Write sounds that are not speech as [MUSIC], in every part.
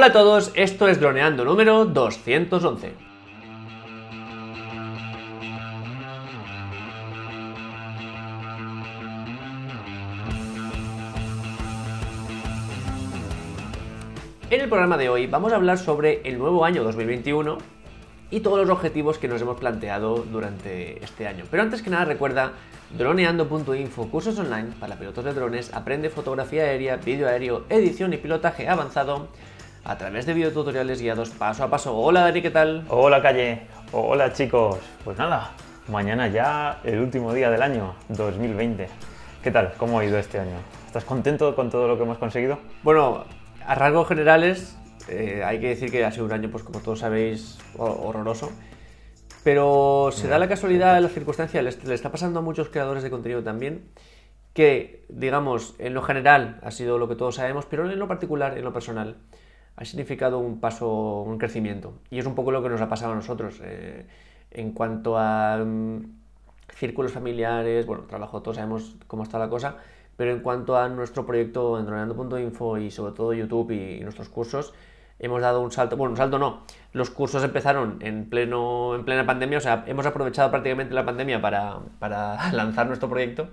Hola a todos, esto es Droneando número 211. En el programa de hoy vamos a hablar sobre el nuevo año 2021 y todos los objetivos que nos hemos planteado durante este año. Pero antes que nada recuerda droneando.info, cursos online para pilotos de drones, aprende fotografía aérea, vídeo aéreo, edición y pilotaje avanzado a través de videotutoriales guiados paso a paso. Hola Dani, ¿qué tal? Hola Calle, hola chicos. Pues nada, mañana ya el último día del año 2020. ¿Qué tal? ¿Cómo ha ido este año? ¿Estás contento con todo lo que hemos conseguido? Bueno, a rasgos generales eh, hay que decir que ha sido un año, pues como todos sabéis, horroroso. Pero se da la casualidad, la circunstancia, le, le está pasando a muchos creadores de contenido también, que, digamos, en lo general ha sido lo que todos sabemos, pero en lo particular, en lo personal, ha significado un paso, un crecimiento. Y es un poco lo que nos ha pasado a nosotros. Eh, en cuanto a mm, círculos familiares, bueno, trabajo, todos sabemos cómo está la cosa, pero en cuanto a nuestro proyecto Endroneando.info y sobre todo YouTube y, nuestros cursos, hemos dado un salto, bueno, un salto no, los cursos empezaron en, pleno, en plena pandemia, o sea, hemos aprovechado prácticamente la pandemia para, para [LAUGHS] lanzar nuestro proyecto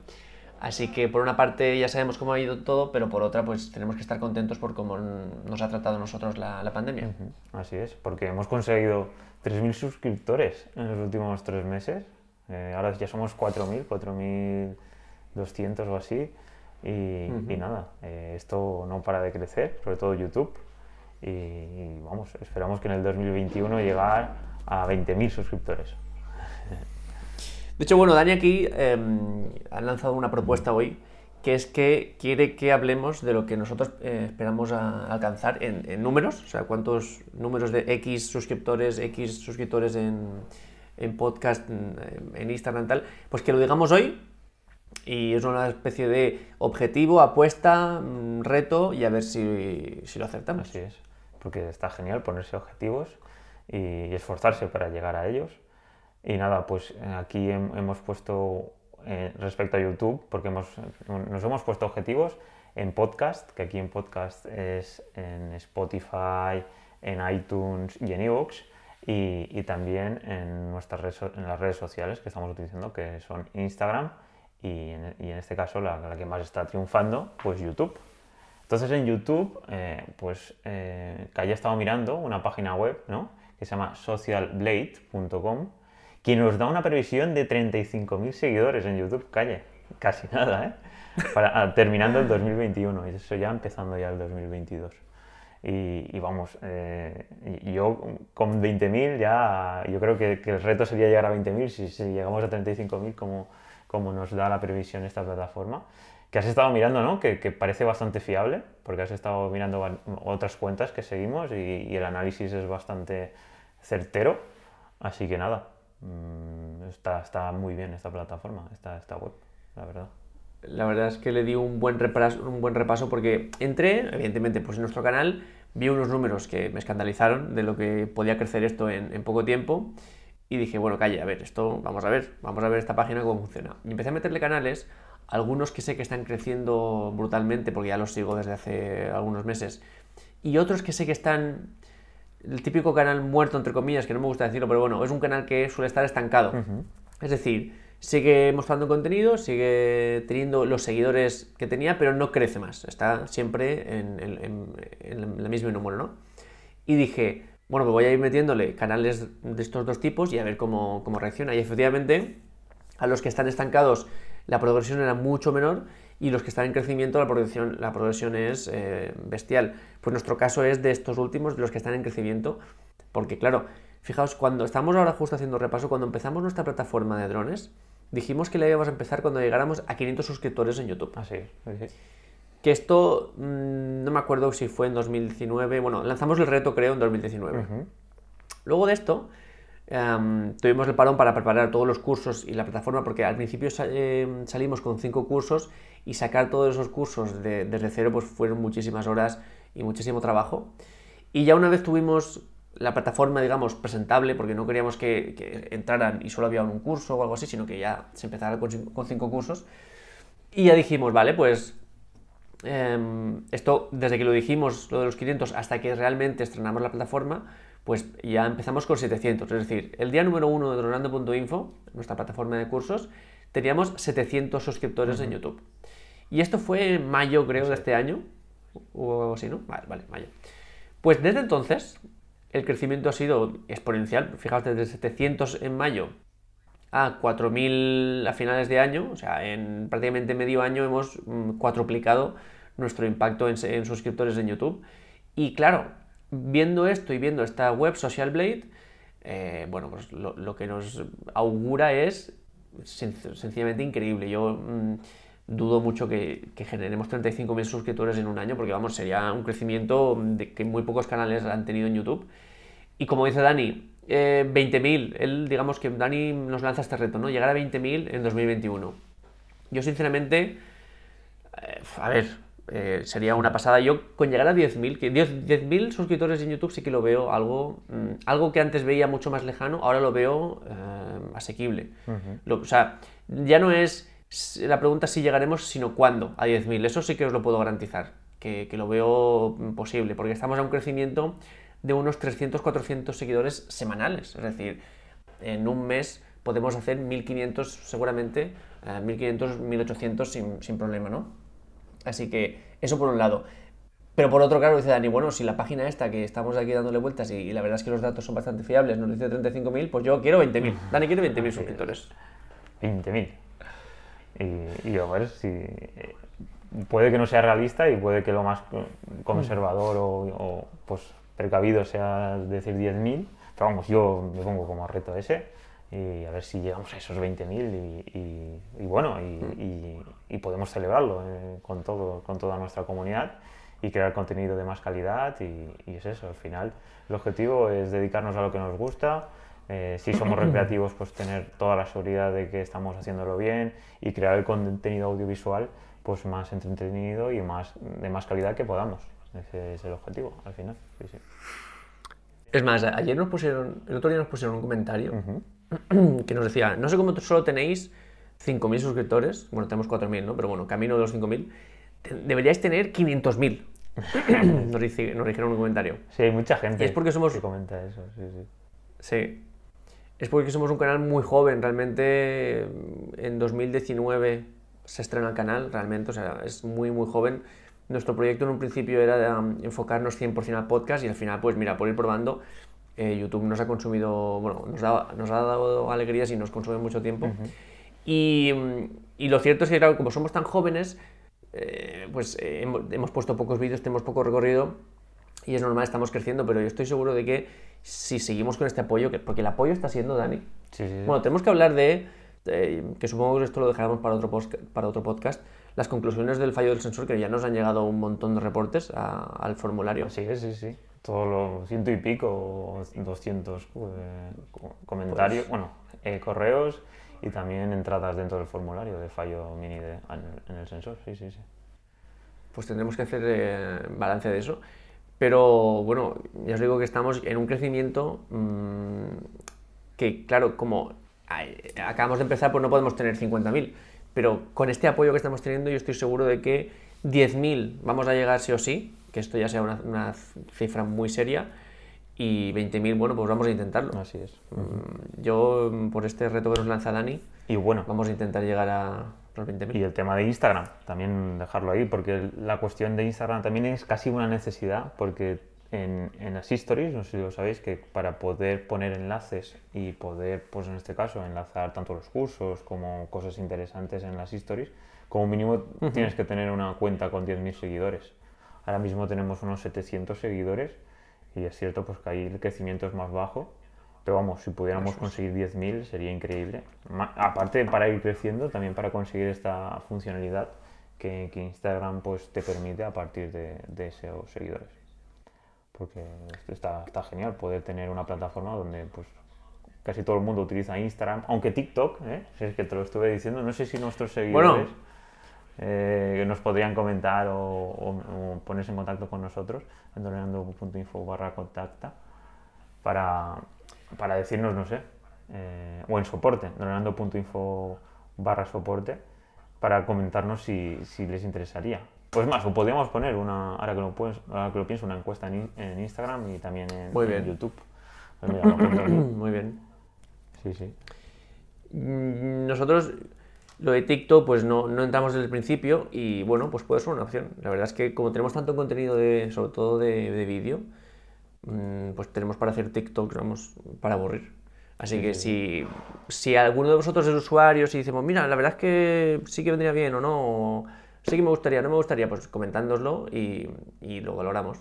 Así que por una parte ya sabemos cómo ha ido todo, pero por otra pues tenemos que estar contentos por cómo nos ha tratado nosotros la, pandemia. Así es, porque hemos conseguido 3.000 suscriptores en los últimos tres meses. Eh, ahora ya somos 4.000, 4.200 o así. Y, nada, eh, esto no para de crecer, sobre todo YouTube. Y, y vamos, esperamos que en el 2021 llegar a 20.000 suscriptores. De hecho, bueno, Dani aquí em, ha lanzado una propuesta hoy que es que quiere que hablemos de lo que nosotros eh, esperamos alcanzar en, números, o sea, cuántos números de X suscriptores, X suscriptores en, podcast, en, Instagram, tal, pues que lo digamos hoy y es una especie de objetivo, apuesta, mm, reto y a ver si, si lo acertamos. Así es, porque está genial ponerse objetivos y esforzarse para llegar a ellos y nada, pues eh, aquí hemos puesto, eh, respecto a YouTube, porque hemos, nos hemos puesto objetivos en podcast, que aquí en podcast es en Spotify, en iTunes y en iVoox, y, y, también en, nuestras redes, en las redes sociales que estamos utilizando, que son Instagram y en, este caso la, que más está triunfando, pues YouTube. Entonces en YouTube, eh, pues que haya estado mirando una página web, ¿no? Que se llama socialblade.com quien nos da una previsión de 35.000 seguidores en YouTube, calle, casi nada, ¿eh? Para, ah, terminando el 2021, y eso ya empezando ya el 2022. Y, vamos, eh, yo con 20.000 ya, yo creo que, el reto sería llegar a 20.000 si, si, llegamos a 35.000 como, como nos da la previsión esta plataforma. Que has estado mirando, ¿no? Que, parece bastante fiable, porque has estado mirando otras cuentas que seguimos y, y el análisis es bastante certero. Así que nada, Mm, está, está muy bien esta plataforma, esta, web, la verdad. La verdad es que le di un buen repaso, un buen repaso porque entré, evidentemente, pues en nuestro canal, vi unos números que me escandalizaron de lo que podía crecer esto en, en poco tiempo y dije, bueno, calle, a ver, esto vamos a ver, vamos a ver esta página cómo funciona. Y empecé a meterle canales, algunos que sé que están creciendo brutalmente porque ya los sigo desde hace algunos meses, y otros que sé que están el típico canal muerto, entre comillas, que no me gusta decirlo, pero bueno, es un canal que suele estar estancado. Es decir, sigue mostrando contenido, sigue teniendo los seguidores que tenía, pero no crece más. Está siempre en, el mismo número, ¿no? Y dije, bueno, me voy a ir metiéndole canales de estos dos tipos y a ver cómo, cómo reacciona. Y efectivamente, a los que están estancados, la progresión era mucho menor y los que están en crecimiento la progresión, la progresión es eh, bestial. Pues nuestro caso es de estos últimos, de los que están en crecimiento, porque claro, fijaos, cuando estamos ahora justo haciendo repaso, cuando empezamos nuestra plataforma de drones, dijimos que la íbamos a empezar cuando llegáramos a 500 suscriptores en YouTube. Así Que esto, mm, no me acuerdo si fue en 2019, bueno, lanzamos el reto creo en 2019. Luego de esto, Em, tuvimos el parón para preparar todos los cursos y la plataforma porque al principio em, salimos con cinco cursos y sacar todos esos cursos desde cero pues fueron muchísimas horas y muchísimo trabajo. Y ya una vez tuvimos la plataforma, digamos, presentable, porque no queríamos que, entraran y solo había un curso o algo así, sino que ya se empezara con, cinco cursos. Y ya dijimos, vale, pues em, esto desde que lo dijimos, lo de los 500, hasta que realmente estrenamos la plataforma, pues ya empezamos con 700. Es decir, el día número uno de Dronando.info, nuestra plataforma de cursos, teníamos 700 suscriptores en YouTube. Y esto fue en mayo, creo, de este año. O algo así, ¿no? Vale, vale, mayo. Pues desde entonces, el crecimiento ha sido exponencial. Fijaos, desde 700 en mayo a 4.000 a finales de año, o sea, en prácticamente medio año hemos mm, cuatroplicado nuestro impacto en, suscriptores en YouTube. Y claro, viendo esto y viendo esta web Social Blade, eh, bueno, pues lo, que nos augura es sencillamente increíble. Yo mm, dudo mucho que, que generemos 35.000 suscriptores en un año, porque vamos, sería un crecimiento que muy pocos canales han tenido en YouTube. Y como dice Dani, 20.000, eh, él, digamos que Dani nos lanza este reto, ¿no? Llegar a 20.000 en 2021. Yo, sinceramente, eh, a ver, eh, sería una pasada. Yo, con llegar a 10.000, que 10.000 suscriptores en YouTube sí que lo veo algo, mm, algo que antes veía mucho más lejano, ahora lo veo asequible. o sea, ya no es la pregunta si llegaremos, sino cuándo a 10.000. Eso sí que os lo puedo garantizar, que, que lo veo posible, porque estamos a un crecimiento de unos 300, 400 seguidores semanales. Es decir, en un mes podemos hacer 1500 seguramente, 1500, eh, 1800 sin, sin problema, ¿no? Así que eso por un lado. Pero por otro, claro, dice Dani, bueno, si la página esta que estamos aquí dándole vueltas y, la verdad es que los datos son bastante fiables, nos dice 35.000, pues yo quiero 20.000. Dani quiere 20.000 suscriptores. 20.000. Y, y, a ver si... Eh, puede que no sea realista y puede que lo más conservador o, o pues precavido sea decir 10.000, pero vamos, yo me pongo como reto ese y a ver si llegamos a esos 20.000 y, y, bueno, y, podemos celebrarlo eh, con, todo, con toda nuestra comunidad y crear contenido de más calidad y, es eso, al final el objetivo es dedicarnos a lo que nos gusta, eh, si somos [CLEARS THROAT] recreativos pues tener toda la seguridad de que estamos haciéndolo bien y crear el contenido audiovisual pues más entretenido y más, de más calidad que podamos. Ese es el objetivo, al final. Es más, ayer nos pusieron, el otro día nos pusieron un comentario [CLEARS THROAT] que nos decía, no sé cómo solo tenéis 5.000 suscriptores, bueno, tenemos 4.000, ¿no? Pero bueno, camino de los 5.000, deberíais tener 500.000. [CLEARS THROAT] nos, dijeron un comentario. Sí, hay mucha gente es porque somos... que comenta eso, sí, sí. Sí. Es porque somos un canal muy joven, realmente en 2019 se estrena el canal, realmente, o sea, es muy, muy joven. Nuestro proyecto en un principio era de, um, enfocarnos 100% al podcast y al final, pues mira, por ir probando, eh, YouTube nos ha consumido, bueno, nos, nos, ha dado alegrías y nos consume mucho tiempo. y, y, lo cierto es que, claro, como somos tan jóvenes, eh, pues eh, hemos, puesto pocos vídeos, tenemos poco recorrido y es normal, estamos creciendo, pero yo estoy seguro de que si seguimos con este apoyo, que, porque el apoyo está siendo, Dani. Sí, sí, Bueno, tenemos que hablar de, que supongo que esto lo dejaremos para otro, para otro podcast, las conclusiones del fallo del sensor, que ya nos han llegado un montón de reportes al formulario. Sí, sí, sí. Todo lo ciento y pico, 200 eh, comentarios, pues bueno, eh, correos y también entradas dentro del formulario de fallo mini en, el sensor. Sí, sí, sí. Pues tendremos que hacer eh, balance de eso. Pero bueno, ya os digo que estamos en un crecimiento mm, que, claro, como acabamos de empezar, pues no podemos tener 50.000 pero con este apoyo que estamos teniendo yo estoy seguro de que 10.000 vamos a llegar sí o sí, que esto ya sea una, cifra muy seria, y 20.000, bueno, pues vamos a intentarlo. Así es. Mm, yo, por este reto que nos lanza Dani, y bueno, vamos a intentar llegar a los 20.000. Y el tema de Instagram, también dejarlo ahí, porque la cuestión de Instagram también es casi una necesidad, porque en, las stories, no sé si lo sabéis, que para poder poner enlaces y poder, pues en este caso, enlazar tanto los cursos como cosas interesantes en las stories, como mínimo tienes que tener una cuenta con 10.000 seguidores. Ahora mismo tenemos unos 700 seguidores y es cierto pues que ahí el crecimiento es más bajo, pero vamos, si pudiéramos conseguir 10.000 sería increíble. aparte para ir creciendo, también para conseguir esta funcionalidad que, Instagram pues te permite a partir de, de esos seguidores porque está, está genial poder tener una plataforma donde pues casi todo el mundo utiliza Instagram, aunque TikTok, ¿eh? si es que te lo estuve diciendo, no sé si nuestros seguidores eh, nos podrían comentar o, ponerse en contacto con nosotros en info barra contacta para, para decirnos, no sé, eh, o en soporte, donando.info barra soporte, para comentarnos si, si les interesaría Pues más, o podríamos poner una, ahora que lo, puedes, ahora que lo pienso, una encuesta en, en Instagram y también en, Muy en bien. YouTube. [COUGHS] Pues mira. Muy bien. Sí, sí. Nosotros lo de TikTok pues no, no entramos desde el principio y bueno, pues puede ser una opción. La verdad es que como tenemos tanto contenido de, sobre todo de, de vídeo, mm, pues tenemos para hacer TikToks, vamos, para aburrir. Así que si, si alguno de vosotros es usuario y decimos, mira, la verdad es que sí que vendría bien o no, o sí que me gustaría, no me gustaría, pues comentándoslo y, y lo valoramos.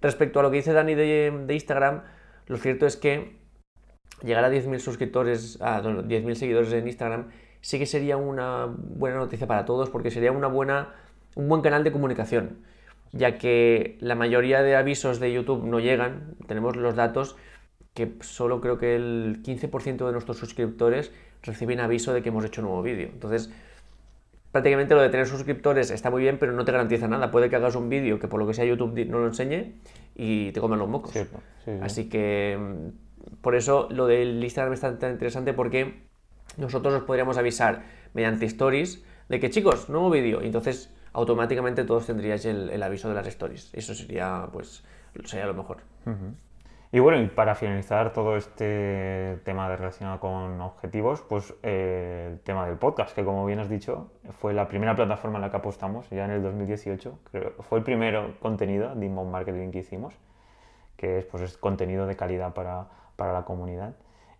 Respecto a lo que dice Dani de, de Instagram, lo cierto es que llegar a 10.000 suscriptores, a no, 10.000 seguidores en Instagram, sí que sería una buena noticia para todos porque sería una buena, un buen canal de comunicación, ya que la mayoría de avisos de YouTube no llegan, tenemos los datos que solo creo que el 15% de nuestros suscriptores reciben aviso de que hemos hecho un nuevo vídeo. Entonces, prácticamente lo de tener suscriptores está muy bien, pero no te garantiza nada. Puede que hagas un vídeo que por lo que sea YouTube no lo enseñe y te comen los mocos. Cierto, sí, sí. Así que mm, por eso lo del Instagram está tan interesante porque nosotros os podríamos avisar mediante stories de que chicos, nuevo vídeo. Entonces automáticamente todos tendríais el, aviso de las stories. Eso sería pues sería lo mejor. Y bueno, y para finalizar todo este tema de relacionado con objetivos, pues eh, el tema del podcast, que como bien has dicho, fue la primera plataforma en la que apostamos ya en el 2018. Creo, fue el primer contenido de inbound marketing que hicimos, que es, pues, es contenido de calidad para, para la comunidad.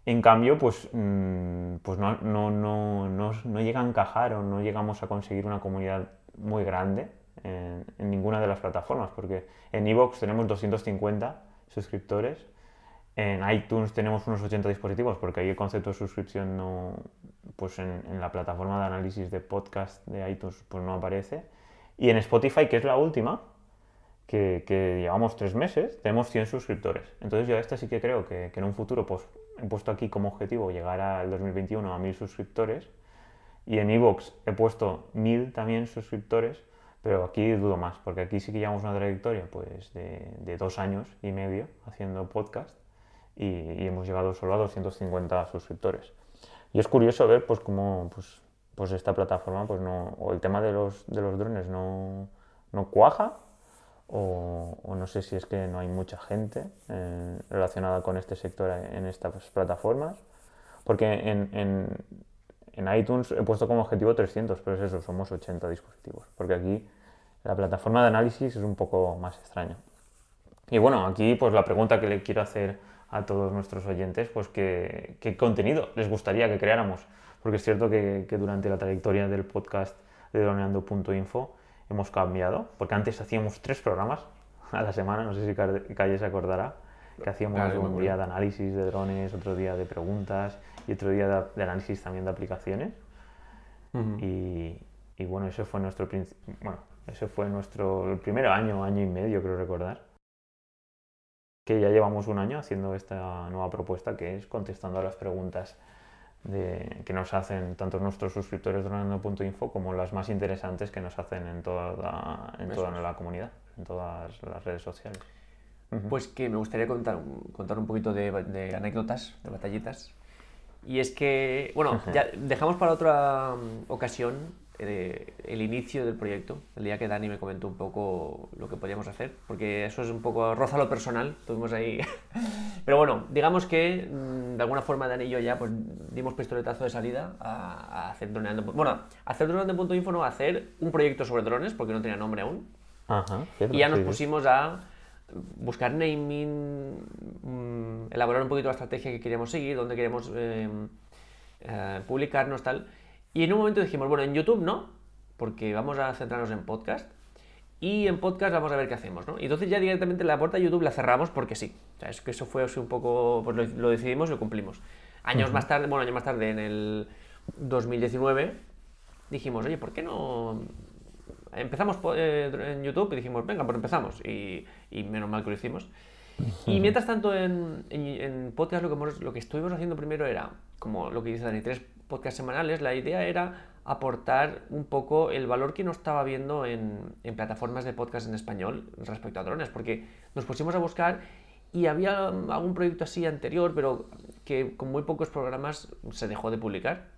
En cambio, pues, mm, pues no, no, no, no, llega a encajar o no llegamos a conseguir una comunidad muy grande en, ninguna de las plataformas, porque en Evox tenemos 250 suscriptores, en iTunes tenemos unos 80 dispositivos, porque ahí el concepto de suscripción no, pues en, la plataforma de análisis de podcast de iTunes pues no aparece, y en Spotify, que es la última, que, llevamos tres meses, tenemos 100 suscriptores. Entonces yo a esta sí que creo que en un futuro, pues he puesto aquí como objetivo llegar al 2021 a 1000 suscriptores. Y en Evox he puesto 1000 también suscriptores, pero aquí dudo más, porque aquí sí que llevamos una trayectoria pues, de, de dos años y medio haciendo podcast y, y hemos llegado solo a 250 suscriptores. Y es curioso ver pues cómo pues, pues esta plataforma, pues no, o el tema de los, de los drones no, no cuaja, o, no sé si es que no hay mucha gente eh, relacionada con este sector en estas plataformas, porque en, en, en iTunes he puesto como objetivo 300, pero es eso, somos 80 dispositivos, porque aquí la plataforma de análisis es un poco más extraña. Y bueno, aquí pues la pregunta que le quiero hacer a todos nuestros oyentes, pues que, qué contenido les gustaría que creáramos, porque es cierto que, que durante la trayectoria del podcast de droneando.info hemos cambiado, porque antes hacíamos tres programas [LAUGHS] a la semana, no sé si Calle se acordará, que hacíamos Claro, un día de análisis de drones, otro día de preguntas y otro día de, de análisis también de aplicaciones. Y, y bueno, ese fue nuestro bueno, ese fue nuestro primer año, año y medio, creo recordar. Que ya llevamos un año haciendo esta nueva propuesta que es contestando a las preguntas de, que nos hacen tanto nuestros suscriptores de Droneando.info como las más interesantes que nos hacen en toda en toda la comunidad, en todas las redes sociales. Pues que me gustaría contar, contar un poquito de, de anécdotas, de batallitas. Y es que, bueno, ya dejamos para otra mm, ocasión eh, el inicio del proyecto, el día que Dani me comentó un poco lo que podíamos hacer, porque eso es un poco roza lo personal, tuvimos ahí... [LAUGHS] Pero bueno, digamos que mm, de alguna forma Dani y yo ya pues dimos pistoletazo de salida a, a hacer droneando... Bueno, a hacer droneando.info no, a hacer un proyecto sobre drones, porque no tenía nombre aún. Ajá, cierto, Y ya nos pusimos a buscar naming, mm, elaborar un poquito la estrategia que queríamos seguir, dónde queríamos eh, eh, publicarnos, tal. Y en un momento dijimos, bueno, en YouTube no, porque vamos a centrarnos en podcast. Y en podcast vamos a ver qué hacemos, ¿no? Y entonces ya directamente la puerta de YouTube la cerramos porque sí. O sea, es que eso fue así un poco, pues lo, lo decidimos y lo cumplimos. Años más tarde, bueno, años más tarde, en el 2019, dijimos, oye, ¿por qué no empezamos eh, en YouTube y dijimos, venga, pues empezamos. Y, y menos mal que lo hicimos. Y mientras tanto en, en, en podcast lo que, hemos- lo que estuvimos haciendo primero era, como lo que dice Dani, tres podcasts semanales, la idea era aportar un poco el valor que no estaba viendo en, en plataformas de podcast en español respecto a drones, porque nos pusimos a buscar y había algún proyecto así anterior, pero que con muy pocos programas se dejó de publicar.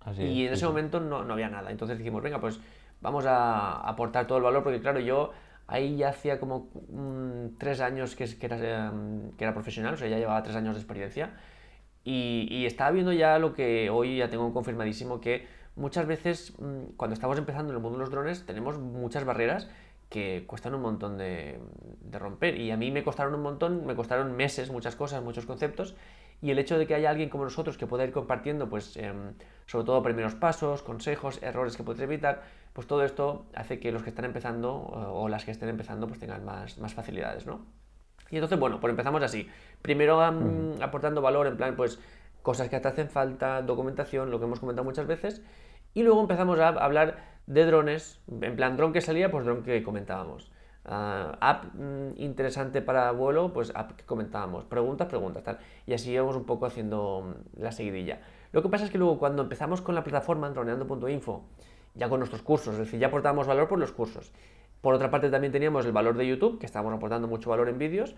Así Y es, en ese sí. momento no, no había nada. Entonces dijimos, venga, pues vamos a aportar todo el valor, porque claro, yo ahí ya hacía como tres años que, que, era, em, que era profesional, o sea, ya llevaba tres años de experiencia, y, estaba viendo ya lo que hoy ya tengo confirmadísimo, que muchas veces mm, cuando estamos empezando en el mundo de los drones tenemos muchas barreras que cuestan un montón de, romper. Y a mí me costaron un montón, me costaron meses, muchas cosas, muchos conceptos. Y el hecho de que haya alguien como nosotros que pueda ir compartiendo, pues, eh, sobre todo primeros pasos, consejos, errores que puedes evitar, pues todo esto hace que los que están empezando o, las que estén empezando pues tengan más, más facilidades, ¿no? Y entonces, bueno, pues empezamos así. Primero um, aportando valor, en plan, pues, cosas que te hacen falta, documentación, lo que hemos comentado muchas veces. Y luego empezamos a hablar de drones, en plan dron que salía, pues dron que comentábamos. Uh, app mm, interesante para vuelo, pues app que comentábamos. Preguntas, preguntas, tal. Y así íbamos un poco haciendo mm, la seguidilla. Lo que pasa es que luego cuando empezamos con la plataforma droneando.info, ya con nuestros cursos, es decir, ya aportábamos valor por los cursos. Por otra parte también teníamos el valor de YouTube, que estábamos aportando mucho valor en vídeos.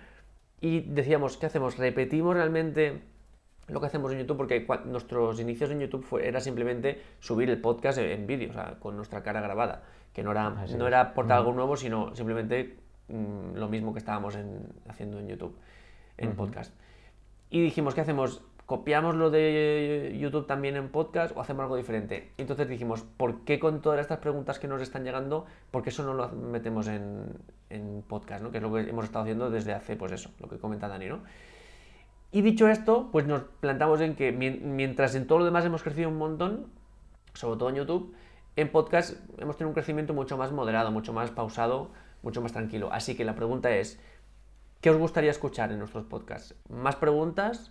Y decíamos, ¿qué hacemos? ¿Repetimos realmente lo que hacemos en YouTube, porque nuestros inicios en YouTube fue, era simplemente subir el podcast en, vídeo, o sea, con nuestra cara grabada, que no era, no era aportar algo nuevo, sino simplemente mm, lo mismo que estábamos haciendo en YouTube, en podcast. Y dijimos, ¿qué hacemos? ¿Copiamos lo de YouTube también en podcast o hacemos algo diferente? Entonces dijimos, ¿por qué con todas estas preguntas que nos están llegando, por qué eso no lo metemos en, podcast, ¿no? que es lo que hemos estado haciendo desde hace, pues eso, lo que comenta Dani, ¿no? Y dicho esto, pues nos plantamos en que mientras en todo lo demás hemos crecido un montón, sobre todo en YouTube, en podcast hemos tenido un crecimiento mucho más moderado, mucho más pausado, mucho más tranquilo. Así que la pregunta es, ¿qué os gustaría escuchar en nuestros podcasts? ¿Más preguntas?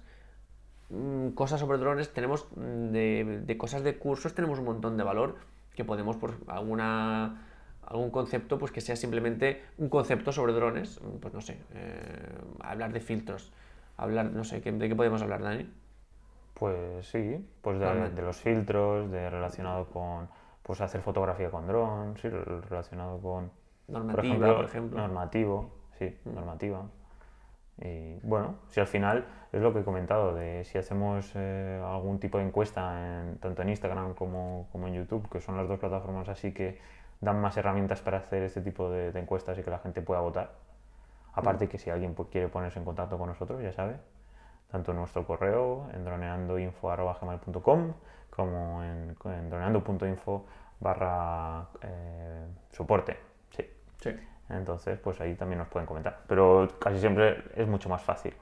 Mm, ¿Cosas sobre drones? Tenemos mm, de, cosas de cursos, tenemos un montón de valor que podemos por alguna algún concepto pues que sea simplemente un concepto sobre drones, pues no sé, eh, hablar de filtros, hablar, no sé, ¿de qué podemos hablar, Dani? Pues sí, pues de, los filtros, de relacionado con pues hacer fotografía con dron, sí, relacionado con normativa, por ejemplo, normativo, sí, mm. normativa. Y bueno, si al final es lo que he comentado, de si hacemos eh, algún tipo de encuesta en, tanto en Instagram como, como, en YouTube, que son las dos plataformas así que dan más herramientas para hacer este tipo de, de encuestas y que la gente pueda votar, Aparte que si alguien quiere ponerse en contacto con nosotros, ya sabe, tanto en nuestro correo en droneandoinfo.com como en, droneando.info barra eh, soporte. Sí. sí. Entonces, pues ahí también nos pueden comentar. Pero casi siempre es mucho más fácil,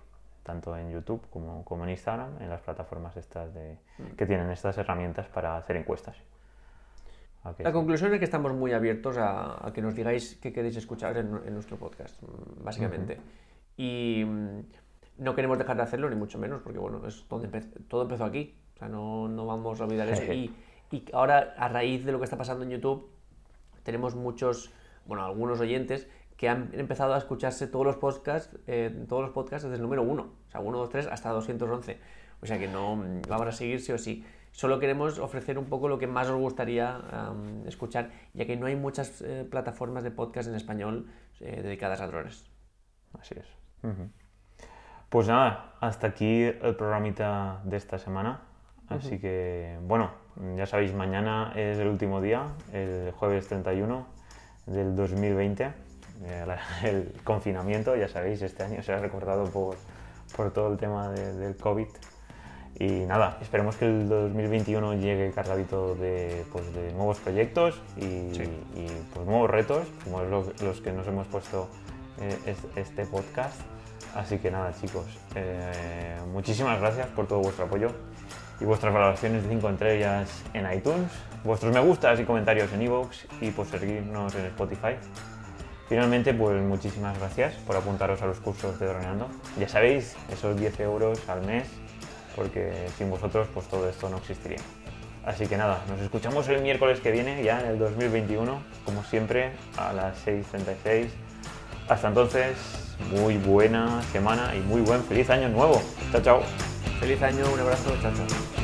tanto en YouTube como, como en Instagram, en las plataformas estas de, mm. que tienen estas herramientas para hacer encuestas. La conclusión es que estamos muy abiertos a, que nos digáis qué queréis escuchar en, nuestro podcast, básicamente. Y mm, no queremos dejar de hacerlo, ni mucho menos, porque bueno, es todo, todo empezó aquí. O sea, no, no vamos a olvidar eso. [LAUGHS] y, y, ahora, a raíz de lo que está pasando en YouTube, tenemos muchos, bueno, algunos oyentes que han empezado a escucharse todos los podcasts, eh, todos los podcasts desde el número 1, o sea, 1, 2, 3 hasta 211. O sea que no vamos a seguir sí o sí. Solo queremos ofrecer un poco lo que más os gustaría escuchar, ya que no hay muchas eh, plataformas de podcast en español eh, dedicadas a drones. Así es. Pues nada, hasta aquí el programita de esta semana. Así que, bueno, ya sabéis, mañana es el último día, el jueves 31 del 2020, eh, [LAUGHS] el confinamiento, ya sabéis, este año se ha recordado por, por todo el tema del COVID. Y nada, esperemos que el 2021 llegue cargadito de, pues, de nuevos proyectos y, pues, nuevos retos, como los que nos hemos puesto eh, este podcast. Así que nada, chicos, eh, muchísimas gracias por todo vuestro apoyo y vuestras valoraciones de 5 estrellas en iTunes, vuestros me gustas y comentarios en iVoox y por seguirnos en Spotify. Finalmente, pues muchísimas gracias por apuntaros a los cursos de Droneando. Ya sabéis, esos 10 euros al mes porque sin vosotros pues todo esto no existiría. Así que nada, nos escuchamos el miércoles que viene, ya en el 2021, como siempre, a las 6.36. Hasta entonces, muy buena semana y muy buen feliz año nuevo. Chao, chao. Feliz año, un abrazo, chao, chao.